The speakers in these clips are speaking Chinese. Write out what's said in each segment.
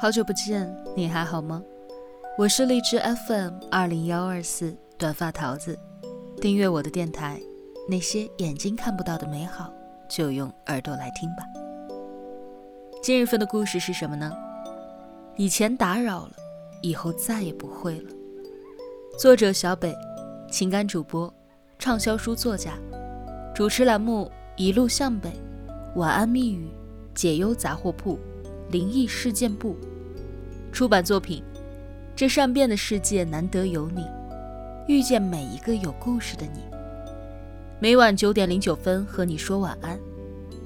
好久不见，你还好吗？我是荔枝 FM 二零幺二四短发桃子，订阅我的电台，那些眼睛看不到的美好，就用耳朵来听吧。今日份的故事是什么呢？以前打扰了，以后再也不会了。作者小北，情感主播，畅销书作家，主持栏目一路向北，晚安密语，解忧杂货铺。灵异事件簿出版作品：这善变的世界难得有你，遇见每一个有故事的你。每晚九点零九分和你说晚安，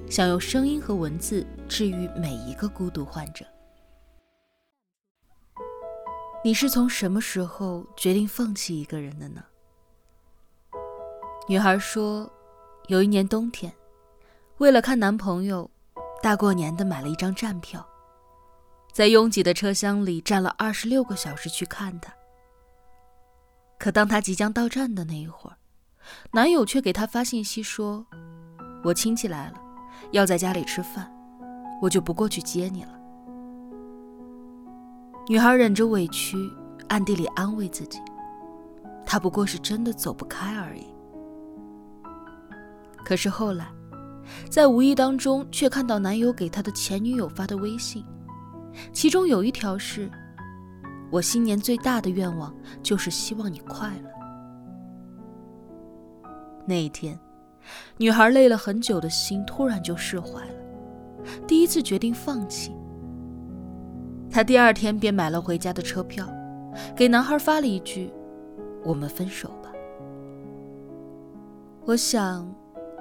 想用声音和文字治愈每一个孤独患者。你是从什么时候决定放弃一个人的呢？女孩说，有一年冬天，为了看男朋友，大过年的买了一张站票。在拥挤的车厢里站了二十六个小时去看他，可当他即将到站的那一会儿，男友却给他发信息说：“我亲戚来了，要在家里吃饭，我就不过去接你了。”女孩忍着委屈，暗地里安慰自己：“他不过是真的走不开而已。”可是后来，在无意当中却看到男友给他的前女友发的微信。其中有一条是：“我新年最大的愿望就是希望你快乐。”那一天，女孩累了很久的心突然就释怀了，第一次决定放弃。她第二天便买了回家的车票，给男孩发了一句：“我们分手吧。”我想，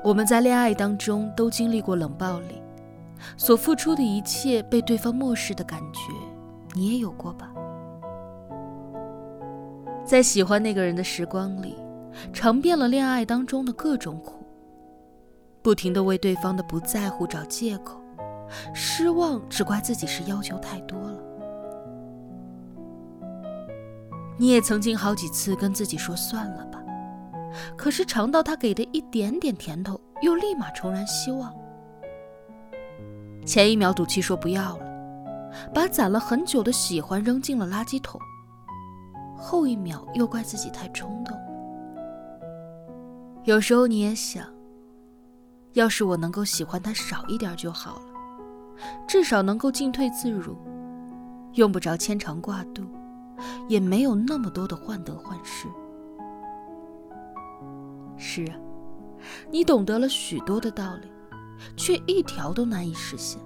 我们在恋爱当中都经历过冷暴力。所付出的一切被对方漠视的感觉，你也有过吧？在喜欢那个人的时光里，尝遍了恋爱当中的各种苦，不停的为对方的不在乎找借口，失望只怪自己是要求太多了。你也曾经好几次跟自己说算了吧，可是尝到他给的一点点甜头，又立马重燃希望。前一秒赌气说不要了，把攒了很久的喜欢扔进了垃圾桶。后一秒又怪自己太冲动。有时候你也想，要是我能够喜欢他少一点就好了，至少能够进退自如，用不着牵肠挂肚，也没有那么多的患得患失。是啊，你懂得了许多的道理。却一条都难以实现，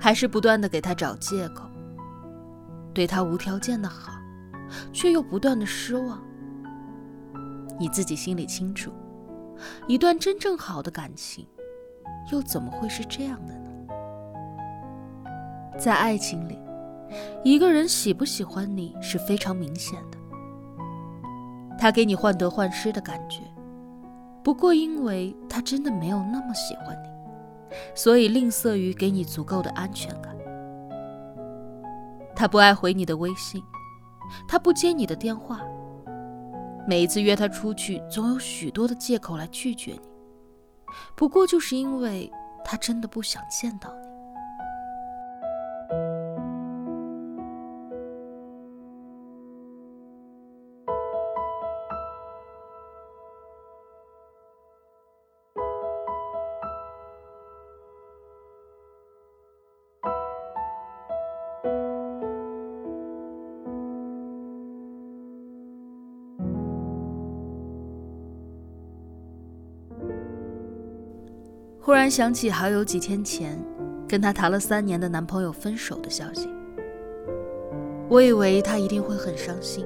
还是不断的给他找借口，对他无条件的好，却又不断的失望。你自己心里清楚，一段真正好的感情，又怎么会是这样的呢？在爱情里，一个人喜不喜欢你是非常明显的，他给你患得患失的感觉。不过，因为他真的没有那么喜欢你，所以吝啬于给你足够的安全感。他不爱回你的微信，他不接你的电话。每一次约他出去，总有许多的借口来拒绝你。不过，就是因为他真的不想见到你。忽然想起好友几天前跟她谈了三年的男朋友分手的消息，我以为他一定会很伤心，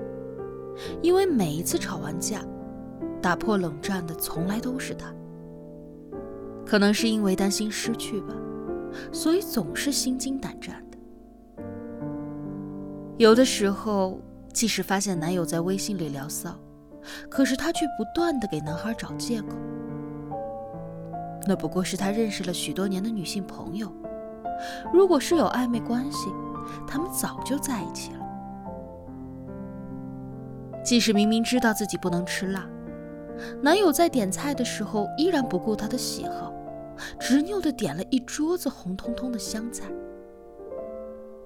因为每一次吵完架，打破冷战的从来都是他。可能是因为担心失去吧，所以总是心惊胆战的。有的时候，即使发现男友在微信里聊骚，可是他却不断的给男孩找借口。那不过是他认识了许多年的女性朋友，如果是有暧昧关系，他们早就在一起了。即使明明知道自己不能吃辣，男友在点菜的时候依然不顾她的喜好，执拗的点了一桌子红彤彤的香菜。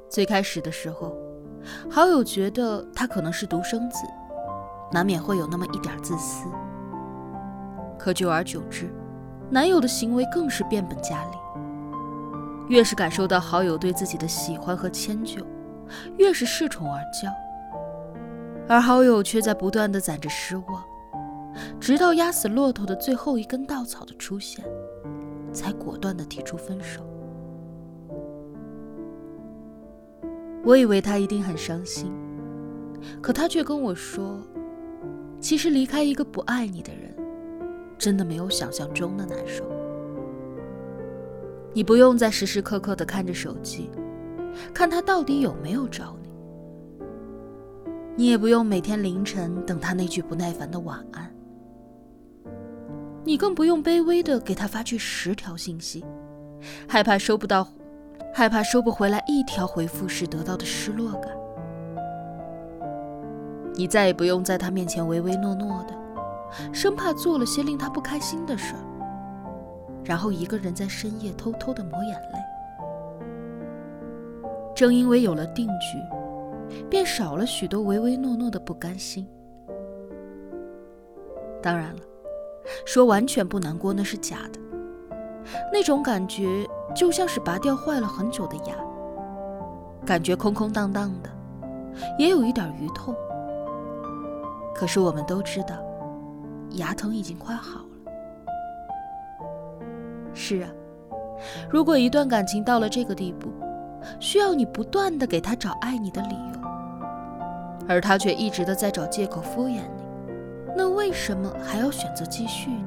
最开始的时候，好友觉得他可能是独生子，难免会有那么一点自私。可久而久之，男友的行为更是变本加厉。越是感受到好友对自己的喜欢和迁就，越是恃宠而骄，而好友却在不断的攒着失望，直到压死骆驼的最后一根稻草的出现，才果断的提出分手。我以为他一定很伤心，可他却跟我说，其实离开一个不爱你的人。真的没有想象中的难受。你不用再时时刻刻的看着手机，看他到底有没有找你。你也不用每天凌晨等他那句不耐烦的晚安。你更不用卑微的给他发去十条信息，害怕收不到，害怕收不回来一条回复时得到的失落感。你再也不用在他面前唯唯诺诺的。生怕做了些令他不开心的事儿，然后一个人在深夜偷偷的抹眼泪。正因为有了定局，便少了许多唯唯诺诺的不甘心。当然了，说完全不难过那是假的，那种感觉就像是拔掉坏了很久的牙，感觉空空荡荡的，也有一点余痛。可是我们都知道。牙疼已经快好了。是啊，如果一段感情到了这个地步，需要你不断的给他找爱你的理由，而他却一直的在找借口敷衍你，那为什么还要选择继续呢？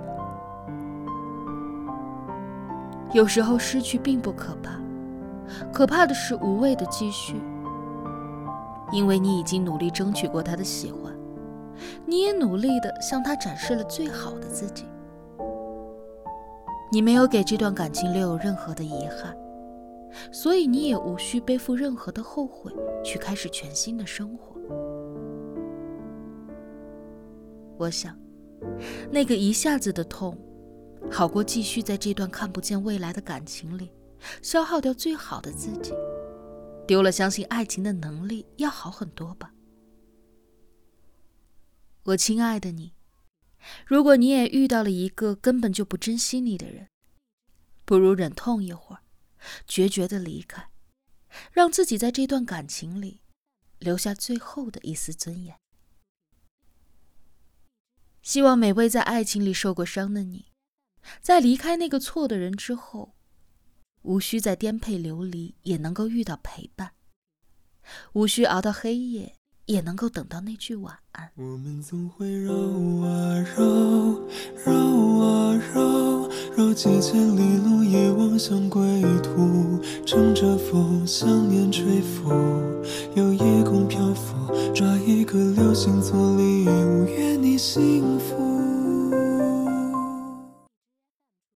有时候失去并不可怕，可怕的是无谓的继续，因为你已经努力争取过他的喜欢。你也努力的向他展示了最好的自己，你没有给这段感情留有任何的遗憾，所以你也无需背负任何的后悔，去开始全新的生活。我想，那个一下子的痛，好过继续在这段看不见未来的感情里，消耗掉最好的自己，丢了相信爱情的能力，要好很多吧。我亲爱的你，如果你也遇到了一个根本就不珍惜你的人，不如忍痛一会儿，决绝的离开，让自己在这段感情里留下最后的一丝尊严。希望每位在爱情里受过伤的你，在离开那个错的人之后，无需再颠沛流离，也能够遇到陪伴，无需熬到黑夜。也能够等到那句晚安。我们总会绕啊绕，绕啊绕，绕几千里路，也望向归途。乘着风，想念吹拂，有夜空漂浮，抓一颗流星做礼物，愿你幸福。